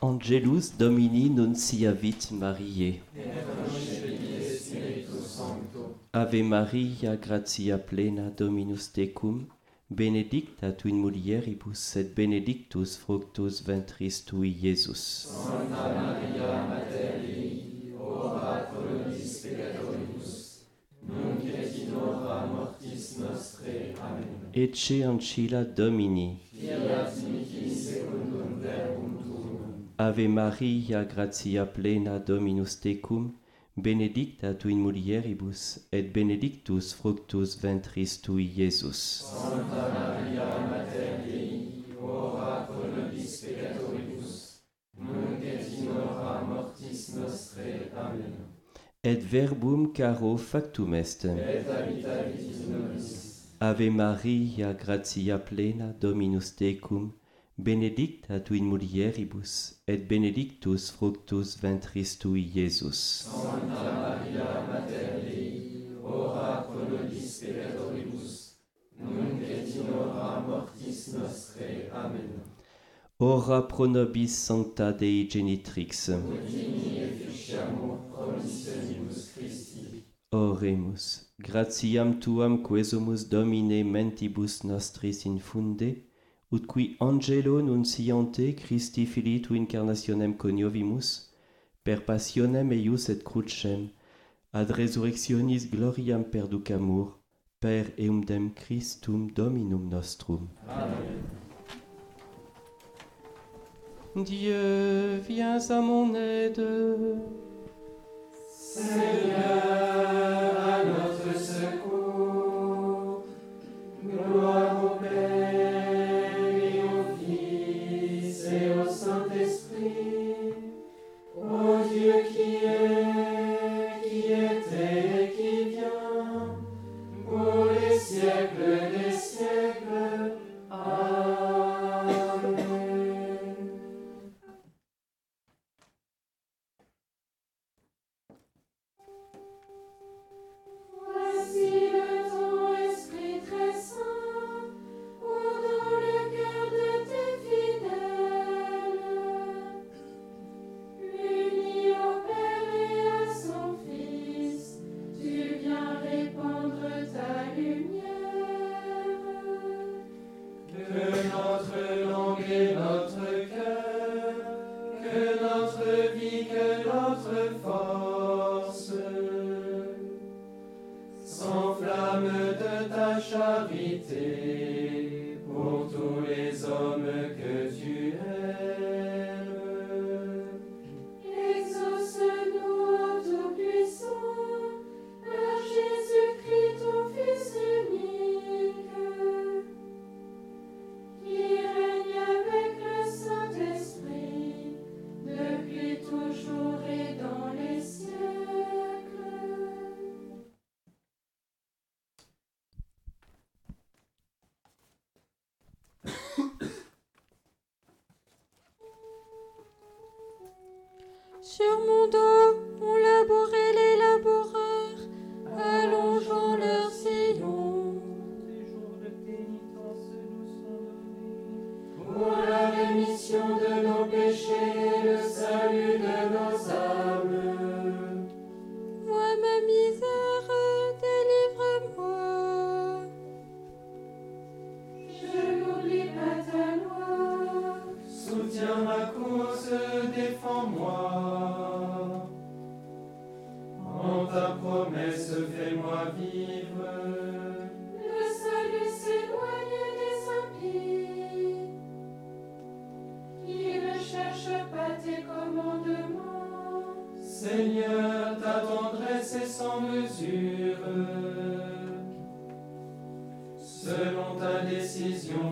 Angelus Domini nunciavit Mariae. Ave Maria, gratia plena Dominus tecum, benedicta tu in mulieribus et benedictus fructus ventris tui, Iesus. Santa Maria, Mater Dei, ora pro nobis peccatoribus, nunc et in mortis nostrae. Amen. Ecce ancilla Domini. Ave Maria, gratia plena Dominus tecum, benedicta tu in mulieribus, et benedictus fructus ventris tui, Iesus. Santa Maria, Mater Dei, ora pro nobis peccatoribus, nunc et in hora mortis nostrae. Amen. Et verbum caro factum est. Et habitavit nobis. Ave Maria, gratia plena Dominus tecum, benedicta tu in mulieribus, et benedictus fructus ventris tui, Iesus. Sancta Maria Mater Dei, ora pro nobis peccatoribus, nunc et in hora mortis nostre. Amen. Ora pro nobis Sancta Dei Genitrix. Ut in efficiamur promissionibus Christi. Oremus, gratiam tuam quesumus Domine mentibus nostris infunde, ut qui angelo nunciante Christi Filii tu incarnationem coniovimus, per passionem eius et crucem, ad resurrectionis gloriam perducamur, per eumdem Christum Dominum nostrum. Amen. Dieu, viens à mon aide. Seigneur, Sur mon dos ta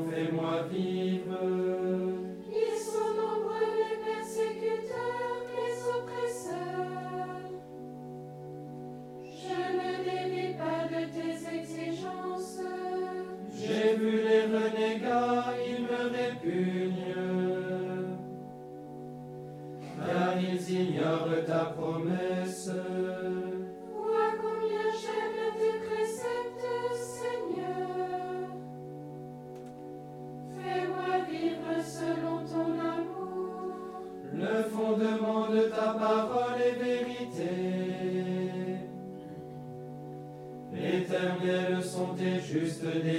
juste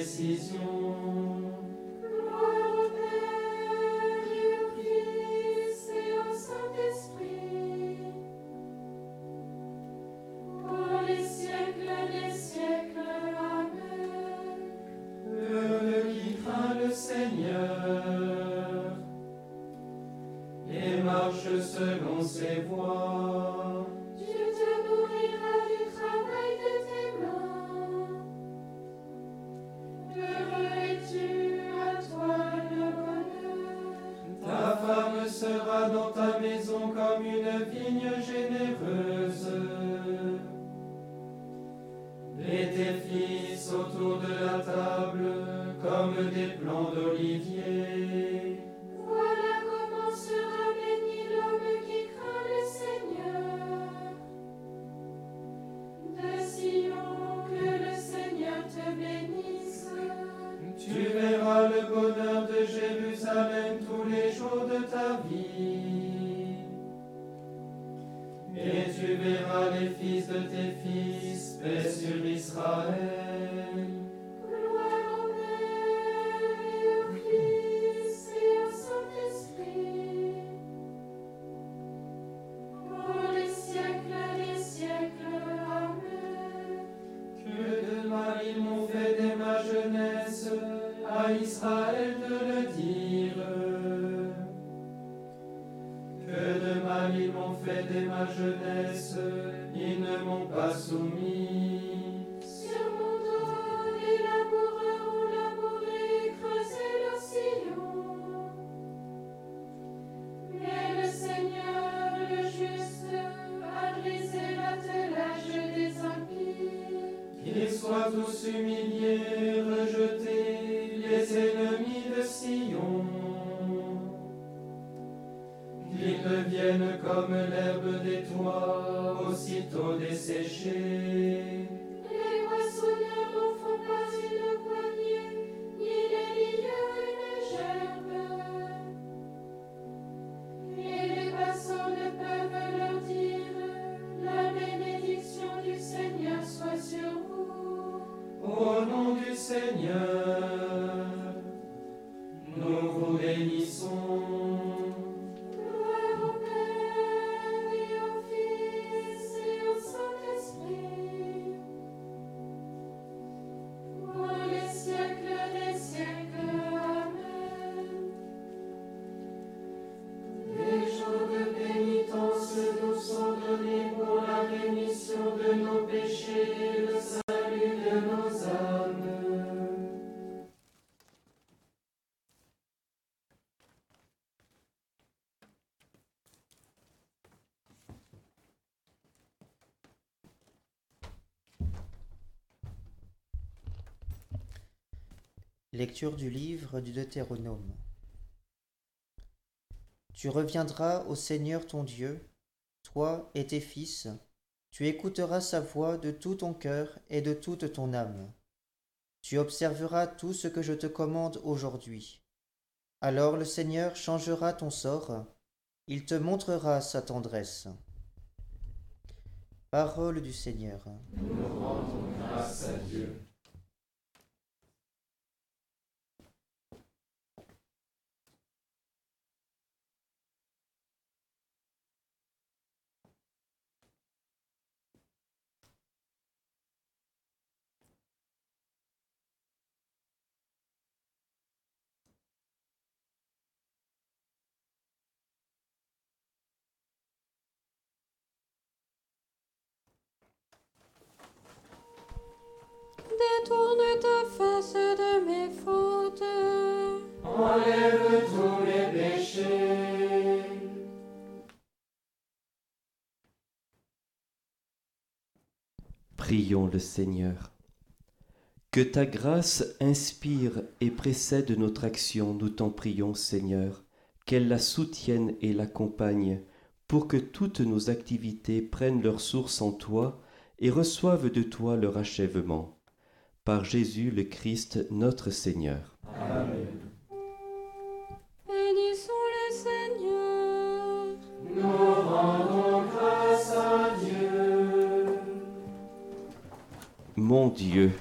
comme des plants d'olivier. Voilà comment sera béni l'homme qui craint le Seigneur. De Sion, que le Seigneur te bénisse. Tu verras le bonheur de Jérusalem tous les jours de ta vie. Et tu verras les fils de tes fils, paix sur Israël. À Israël de le dire. Que de mal ils m'ont fait dès ma jeunesse, ils ne m'ont pas soumis. Sur mon dos, les laboureurs ont labouré creusé leur sillon. Mais le Seigneur, le juste, a brisé l'attelage des impies. Qu'ils soient tous humiliés, desejei. Lecture du livre du Deutéronome. Tu reviendras au Seigneur ton Dieu, toi et tes fils, tu écouteras sa voix de tout ton cœur et de toute ton âme. Tu observeras tout ce que je te commande aujourd'hui. Alors le Seigneur changera ton sort, il te montrera sa tendresse. Parole du Seigneur. Détourne ta face de mes fautes. Enlève tous les péchés. Prions le Seigneur. Que ta grâce inspire et précède notre action, nous t'en prions Seigneur, qu'elle la soutienne et l'accompagne, pour que toutes nos activités prennent leur source en toi et reçoivent de toi leur achèvement par Jésus le Christ notre Seigneur. Amen. Bénissons le Seigneur. Nous rendons grâce à Dieu. Mon Dieu,